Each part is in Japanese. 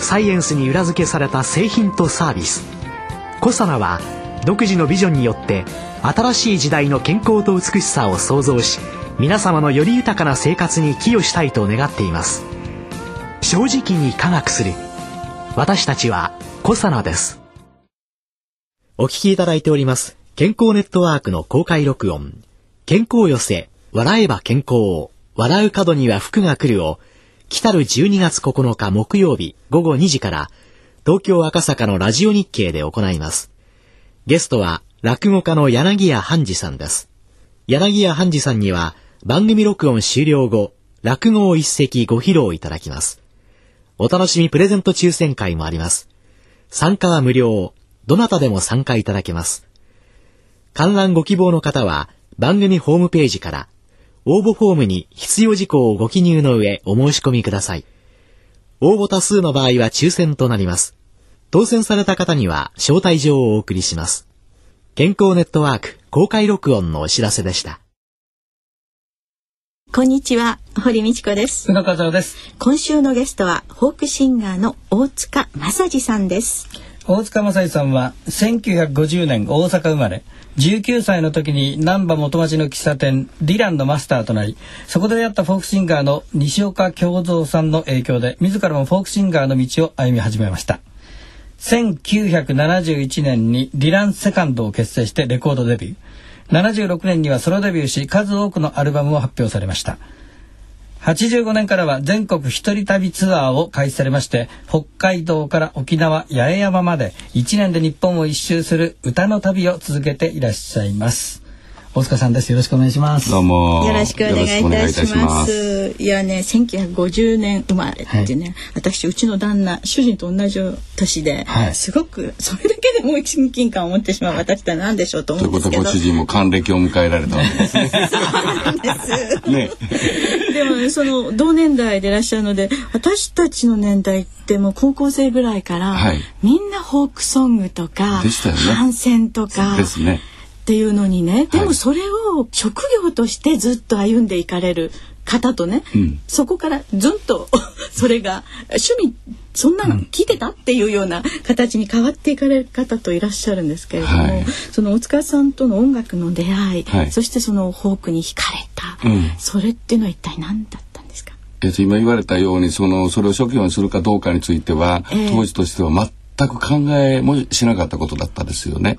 サイエンスに裏付けされた製品とサービス。コサナは独自のビジョンによって新しい時代の健康と美しさを創造し皆様のより豊かな生活に寄与したいと願っています。正直に科学する。私たちはコサナです。お聞きいただいております。健康ネットワークの公開録音。健康寄せ。笑えば健康笑う角には福が来るを。来たる12月9日木曜日午後2時から東京赤坂のラジオ日経で行います。ゲストは落語家の柳家半次さんです。柳家半次さんには番組録音終了後落語を一席ご披露いただきます。お楽しみプレゼント抽選会もあります。参加は無料。どなたでも参加いただけます。観覧ご希望の方は番組ホームページから応募フォームに必要事項をご記入の上お申し込みください。応募多数の場合は抽選となります。当選された方には招待状をお送りします。健康ネットワーク公開録音のお知らせでした。こんにちは、堀道子です。宇野和夫です。今週のゲストはフォークシンガーの大塚正治さんです。大塚正治さんは1950年大阪生まれ。19歳の時に難波元町の喫茶店リランのマスターとなりそこで出会ったフォークシンガーの西岡京三さんの影響で自らもフォークシンガーの道を歩み始めました1971年にリランセカンドを結成してレコードデビュー76年にはソロデビューし数多くのアルバムを発表されました85年からは全国一人旅ツアーを開始されまして北海道から沖縄八重山まで1年で日本を一周する歌の旅を続けていらっしゃいます。大塚さんです。よろしくお願いします。どうも。よろしくお願いいたします。いやね、1950年生まれってね、はい、私うちの旦那主人と同じ年で、はい、すごくそれだけでもう親近感を持ってしまう私って何でしょうと思うんですけど。ということはご主人も還暦を迎えられたわけですね。そうなんです。ね。でも、ね、その同年代でいらっしゃるので、私たちの年代ってもう高校生ぐらいから、はい、みんなフォークソングとか、でしたよね。反戦とか。ですね。っていうのにねでもそれを職業としてずっと歩んでいかれる方とね、うん、そこからずんと それが趣味そんなの聞いてたっていうような形に変わっていかれる方といらっしゃるんですけれども、はい、その大塚さんとの音楽の出会い、はい、そしてそのフォークに惹かれた、うん、それっていうのは一体何だったんですか？えっと、今言われたようにそのそれを職業にするかどうかについては、えー、当時としては全く考えもしなかったことだったですよね。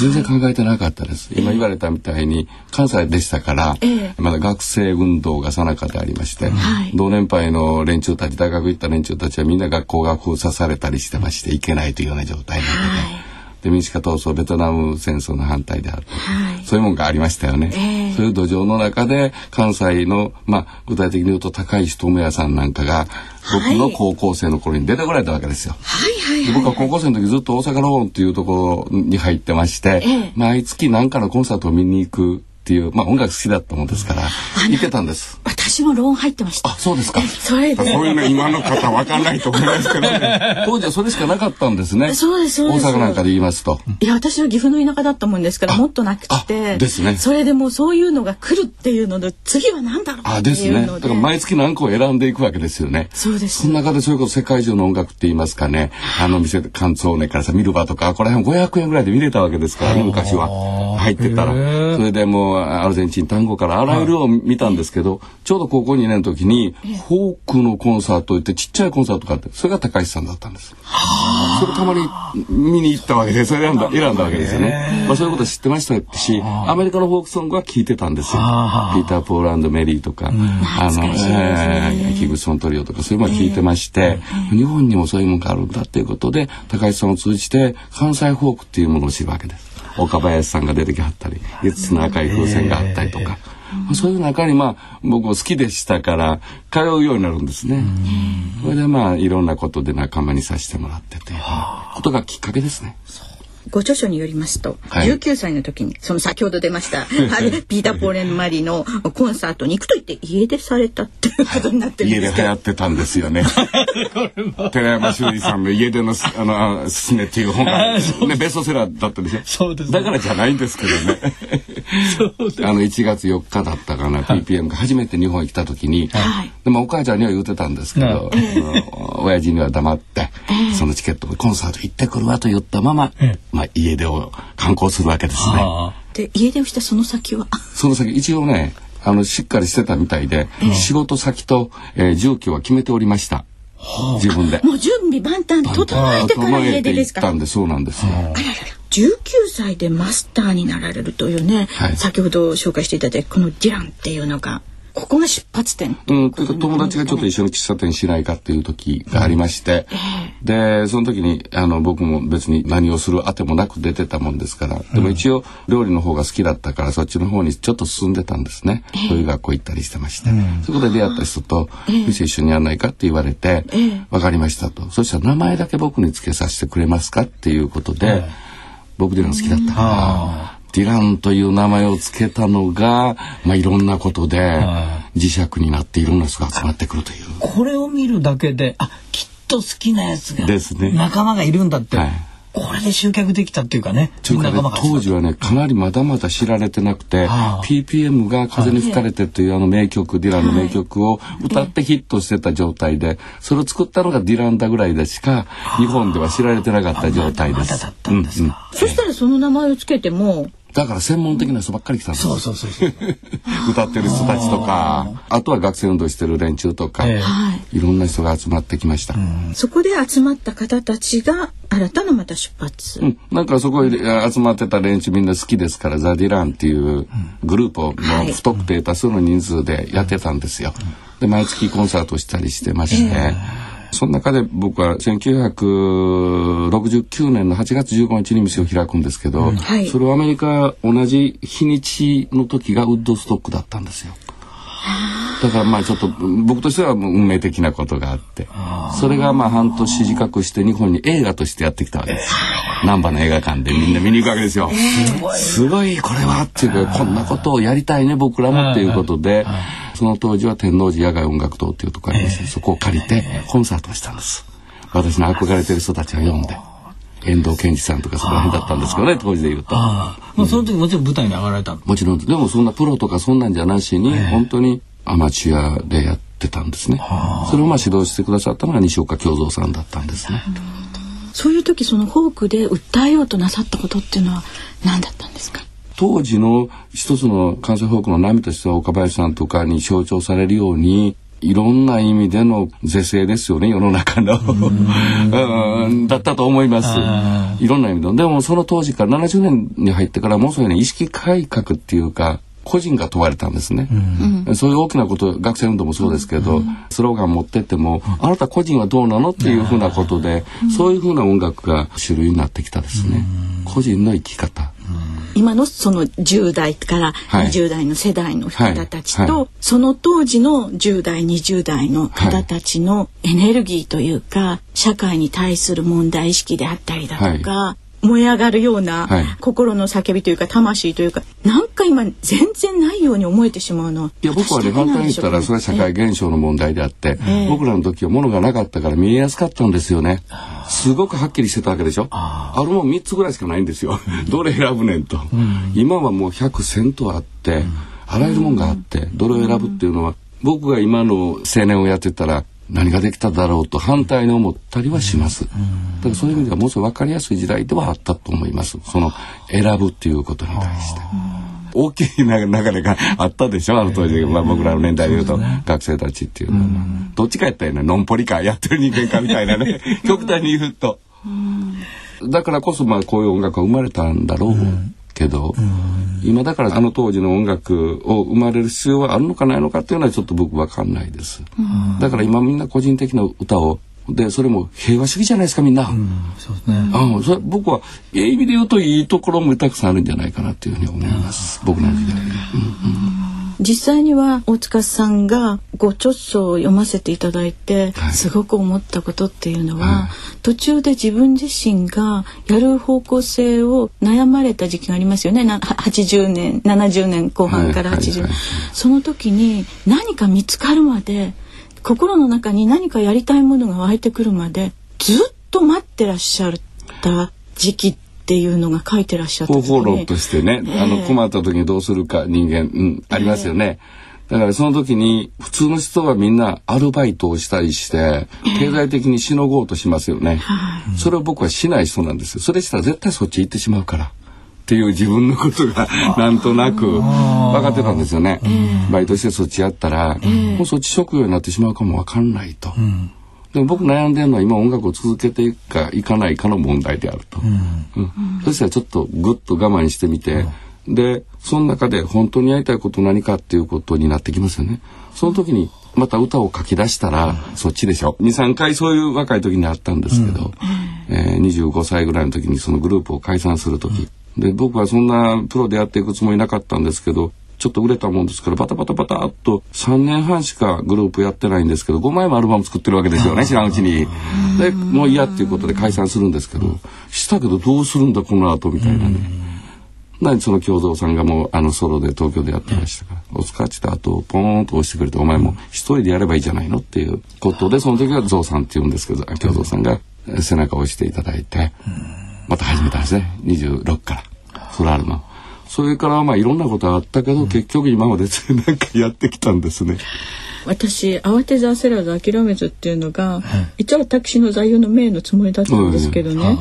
全然考えてなかったです。今言われたみたいに関西でしたから、まだ学生運動がさなかでありまして、同年配の連中たち大学行った連中たちはみんな学校が封鎖されたりしてまして行けないというような状態なので。で民主化闘争ベトナム戦争の反対であると、はい、そういうもんがありましたよね、えー、そういう土壌の中で関西の、まあ、具体的に言うと高石智也さんなんかが僕の高校生の頃に出てこられたわけですよ。はいはいはい、僕は高校生の時ずっと大阪ローンっていうところに入ってまして、えー、毎月何かのコンサートを見に行くっていう、まあ音楽好きだったもんですから、行けたんです。私もローン入ってました。あ、そうですか。それで。そういうね、今の方わかんないと思いますけどね。当時はそれしかなかったんですね。そうです、そうです。大阪なんかで言いますと。いや、私は岐阜の田舎だったもんですから、もっとなくて。ですね。それでもそういうのが来るっていうので、次は何だろうあ、ですね。だから毎月何個選んでいくわけですよね。そうです。その中でそれこそ世界中の音楽って言いますかね、あの店、関東ねからさ、ミルバとか、これ辺500円ぐらいで見れたわけですからね、昔は。入ってたら。それでもう、アルゼンチン、単語からあらゆるを見たんですけど、ちょうど高校2年の時にフォークのコンサート行ってちっちゃいコンサートがあってそれが高橋さんだったんです。それたまに見に行ったわけでそれ選んだ選んだわけですよね。まあそういうこと知ってましたしアメリカのフォークソングは聞いてたんですよ。ピーター・ポーランド・メリーとか、あの、えー、キグソントリオとかそういうのを聞いてまして、日本にもそういうものがあるんだっていうことで高橋さんを通じて関西フォークっていうものを知るわけです。岡林さんが出てきはったり5つの赤い風船があったりとか。そういう中にまあ僕も好きでしたから通うようになるんですね。それでまあいろんなことで仲間にさせてもらっててことがきっかけですね。ご著書によりますと、はい、19歳の時にその先ほど出ました ピーター・ポーレン・マリのコンサートに行くと言って家出されたっていうことになってるんです家で流行ってたんですよね。寺山修司さんの家出のあのすすめっていう本が、ね、ベストセラーだったでしょそうです、ね、だからじゃないんですけどね。あの1月4日だったかな、はい、PPM が初めて日本に来た時に、はい、でもお母ちゃんには言ってたんですけど、はい、親父には黙って、そのチケットコンサート行ってくるわと言ったまま、まあ、家出を観光するわけですね。で家出をしたその先は？その先一応ねあのしっかりしてたみたいで、えー、仕事先と、えー、住居は決めておりました。自分で。もう準備万端整えてから家出ですか？たんでそうなんですよ。あららら。19歳でマスターになられるというね、はい、先ほど紹介していただいたこのディランっていうのがここが出発点。うんというか友達がちょっと一緒に喫茶店しないかっていう時がありまして、うん、でその時にあの僕も別に何をするあてもなく出てたもんですから。でも一応料理の方が好きだったからそっちの方にちょっと進んでたんですね、そういう学校行ったりしてまして、うん、そこで出会った人と店一緒にやらないかって言われて、分かりましたと。そしたら名前だけ僕に付けさせてくれますかっていうことで、僕での好きだったから。ディランという名前を付けたのが、まあ、いろんなことで磁石になっていろんな人が集まってくるという。これを見るだけであきっと好きなやつがですね。仲間がいるんだって、はい。これで集客できたっていうかね。かね、当時はね、かなりまだまだ知られてなくて、はあ、PPM が風に吹かれてというあの名曲、ディランの名曲を歌ってヒットしてた状態で、それを作ったのがディランだぐらいでしか、日本では知られてなかった状態です。そしたらその名前をつけても、だから専門的な人ばっかり来たんです。そうそうそうそう。歌ってる人たちとかあとは学生運動してる連中とか、えー、い。ろんな人が集まってきました、そこで集まった方たちが新たなまた出発、うん、なんかそこに集まってた連中みんな好きですからザ・ディランっていうグループをもう不特定多数の人数でやってたんですよ、で毎月コンサートしたりしてまして、えーその中で僕は1969年の8月15日に店を開くんですけど、うん。はい、それはアメリカ同じ日にちの時がウッドストックだったんですよ。だからまあちょっと僕としては運命的なことがあってそれがまあ半年近くして日本に映画としてやってきたわけです難波の映画館でみんな見に行くわけですよ。すごい。これはっていうかこんなことをやりたいね僕らもっていうことでその当時は天王寺野外音楽堂っていうところありまして、そこを借りてコンサートをしたんです。私の憧れてる人たちが読んで遠藤健二さんとかそこら辺だったんですけどね当時で言うと。まあ、その時もちろん舞台に上がられたもちろん。でもそんなプロとかそんなんじゃなしに、本当にアマチュアでやってたんですね。それをまあ指導してくださったのが西岡京三さんだったんですね。そういう時そのフォークで訴えようとなさったことっていうのは何だったんですか？当時の一つの関西フォークの波としては岡林さんとかに象徴されるようにいろんな意味での是正ですよね世の中の。だったと思います。いろんな意味で。でもその当時から70年に入ってからもうそういうね意識改革っていうか個人が問われたんですね、うん、そういう大きなこと学生運動もそうですけど、うん、スローガン持ってっても、あなた個人はどうなのっていうふうなことで、そういうふうな音楽が主流になってきたですね、個人の生き方、今のその10代から20代の世代の方たちと、はい。はい、その当時の10代20代の方たちのエネルギーというか社会に対する問題意識であったりだとか、燃え上がるような心の叫びというか魂というかなんか今全然ないように思えてしまうのいや僕はね反対に言ったらそれは社会現象の問題であって、えー、僕らの時は物がなかったから見えやすかったんですよね。すごくはっきりしてたわけでしょ？あるもん3つぐらいしかないんですよ。どれ選ぶねんと、うん、今はもう100セントあって、うん、あらゆるもんがあってどれを選ぶっていうのは僕が今の青年をやってたら何ができただろうと反対に思ったりはします。だからそういう意味ではもうすぐ分かりやすい時代ではあったと思います。その選ぶっていうことに対して。大きい流れがあったでしょ？あの当時、まあ、僕らの年代でいうと、学生たちっていうのは、どっちかやったらねのんぽりかやってる人間かみたいなね。極端に言うと。だからこそまあこういう音楽が生まれたんだろうけど、今だからあの当時の音楽を生まれる必要はあるのかないのかっていうのはちょっと僕わかんないです。だから今みんな個人的な歌をでそれも平和主義じゃないですかみんな。うん、そうですね。あそれ僕はええ意味で言うといいところもたくさんあるんじゃないかなっていうふうに思います。僕の時代。うんうん実際には大塚さんがご著書を読ませていただいて、はい。すごく思ったことっていうのは、はい。途中で自分自身がやる方向性を悩まれた時期がありますよね。なは80年70年後半から80年、はいその時に何か見つかるまで心の中に何かやりたいものが湧いてくるまでずっと待ってらっしゃった時期っていうのが書いてらっしゃった方時に法論としてね、あの困った時にどうするか人間、うん、ありますよね。だからその時に普通の人はみんなアルバイトをしたりして経済的にしのごうとしますよね。それを僕はしない人なんですよ。それしたら絶対そっち行ってしまうから。っていう自分のことがなんとなく分かってたんですよね。バイトしてそっちやったら、もうそっち職業になってしまうかも分かんないと。でも僕悩んでるのは今音楽を続けていくかいかないかの問題であると。うん。そしたらちょっとぐっと我慢してみて、でその中で本当にやりたいこと何かっていうことになってきますよね。その時にまた歌を書き出したら、そっちでしょ。23回そういう若い時にあったんですけど、えー25歳ぐらいの時にそのグループを解散する時、で僕はそんなプロでやっていくつもりなかったんですけどちょっと売れたもんですからバタバタバタっと3年半しかグループやってないんですけど5枚もアルバム作ってるわけですよね知らんうちに。でもう嫌っていうことで解散するんですけどしたけどどうするんだこの後みたいなね。何その京三さんがもうあのソロで東京でやってましたから「お疲れ」って言った後ポーンと押してくれて「お前も一人でやればいいじゃないの?」っていうことでその時はゾウさんって言うんですけど京三さんがえ背中を押していただいてまた始めたんですね26からソラールの。それからまあいろんなことあったけど、結局今まで なんかやってきたんですね。私慌てず焦らず諦めずっていうのが、一応私の座右の銘のつもりだったんですけどね、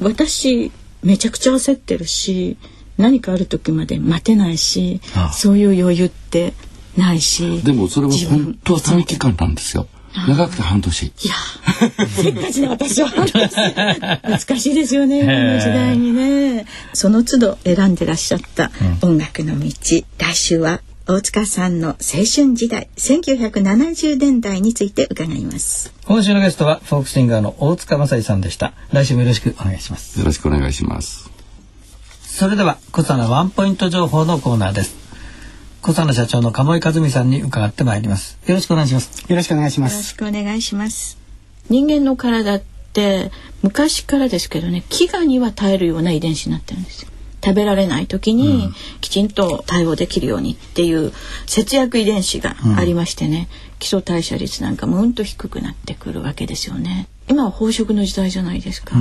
私めちゃくちゃ焦ってるし何かある時まで待てないしそういう余裕ってないしでもそれは本当は短期間なんですよ。長くて半年。いやせっかちな私は難しいですよね 今の時代にね。その都度選んでらっしゃった音楽の道、来週は大塚さんの青春時代1970年代について伺います。今週のゲストはフォークシンガーの大塚正さんでした。来週もよろしくお願いします。よろしくお願いします。それでは小佐のワンポイント情報のコーナーです小佐の社長の鴨井和美さんに伺ってまいります。よろしくお願いします。よろしくお願いしまよろしす。くお願いします。人間の体って昔からですけどね飢餓には耐えるような遺伝子になってるんですよ。食べられない時にきちんと対応できるようにっていう節約遺伝子がありましてね、基礎代謝率なんかもうんと低くなってくるわけですよね。今は飽食の時代じゃないですか、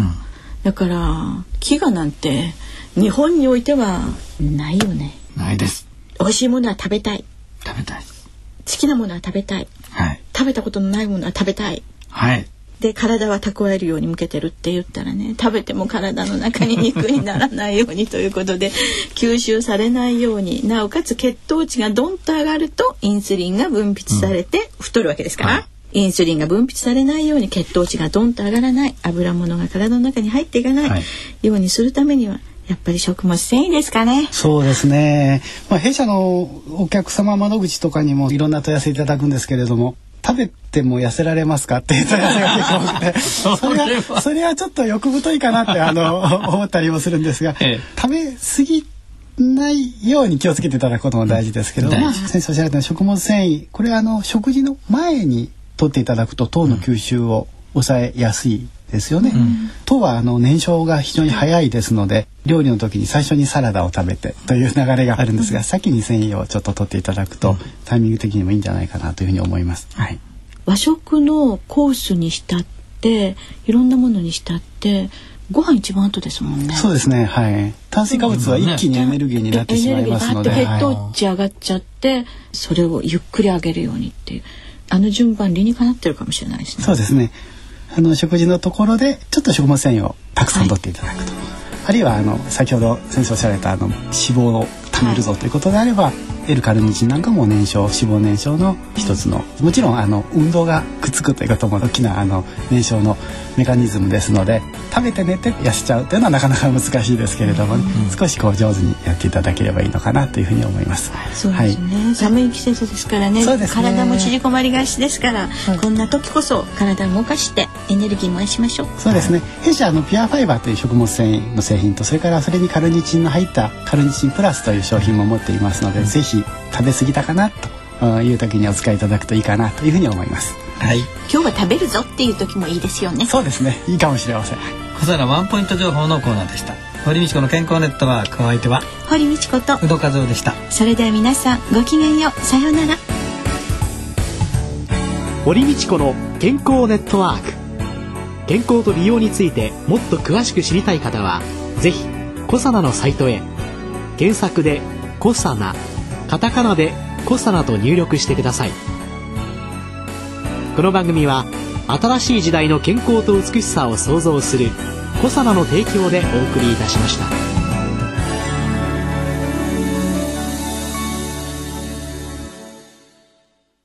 だから飢餓なんて日本においてはないよね。ないです美味しいものは食べたい。食べたい。好きなものは食べたい。はい。食べたことのないものは食べたい。はい。で体は蓄えるように向けてるって言ったらね食べても体の中に肉にならないようにということで 吸収されないようになおかつ血糖値がドンと上がるとインスリンが分泌されて太るわけですから、インスリンが分泌されないように血糖値がドンと上がらない。油物が体の中に入っていかない、はい。ようにするためにはやっぱり食物繊維ですかね。そうですね。まあ弊社のお客様窓口とかにもいろんな問い合わせいただくんですけれども。食べても痩せられますかっていう問い合わせが結構多くて それはそれはちょっと欲太いかなってあの 思ったりもするんですが、ええ食べ過ぎないように気をつけていただくことも大事ですけど、まあ、先生おっしゃられた食物繊維これはあの食事の前に取っていただくと糖の吸収を抑えやすいですよね。糖はあの燃焼が非常に早いですので料理の時に最初にサラダを食べてという流れがあるんですが、先に繊維をちょっと取っていただくと、タイミング的にもいいんじゃないかなというふうに思います。はい。和食のコースにしたっていろんなものにしたってご飯一番後ですもんね。そうですね。はい。炭水化物は一気にエネルギーになってしまいますので、エネルギーがはいバーッと血糖値上がっちゃって、それをゆっくり上げるようにっていうあの順番理にかなってるかもしれないですね。そうですね。あの食事のところでちょっと食物繊維をたくさん取っていただくと、あるいはあの先ほど先生おっしゃられたあの脂肪を貯めるぞということであれば、L カルニチンなんかも燃焼脂肪燃焼の一つのもちろんあの運動がくっつくということも大きなあの燃焼のメカニズムですので食べて寝て痩せちゃうというのはなかなか難しいですけれども、ね少しこう上手にやっていただければいいのかなというふうに思います。そうですね、寒い。季節ですからね。そうですね。体も縮こまりがちですから、こんな時こそ体を動かしてエネルギー燃やしましょう。そうですね。弊社あのピュアファイバーという食物繊維の製品とそれからそれにカルニチンの入ったカルニチンプラスという商品も持っていますので、ぜひ食べ過ぎたかなという時にお使いいただくといいかなというふうに思います。はい。今日は食べるぞっていう時もいいですよね。そうですね。いいかもしれません。小皿ワンポイント情報のコーナーでした。堀道子の健康ネットワークお相手は？堀道子と。宇戸和夫でした。それでは皆さんごきげんよう。さようなら。堀道子の健康ネットワーク。健康と美容についてもっと詳しく知りたい方はぜひコサナのサイトへ。検索で「コサナ」カタカナで「コサナ」と入力してくださいこの番組は新しい時代の健康と美しさを創造するコサナの提供でお送りいたしました。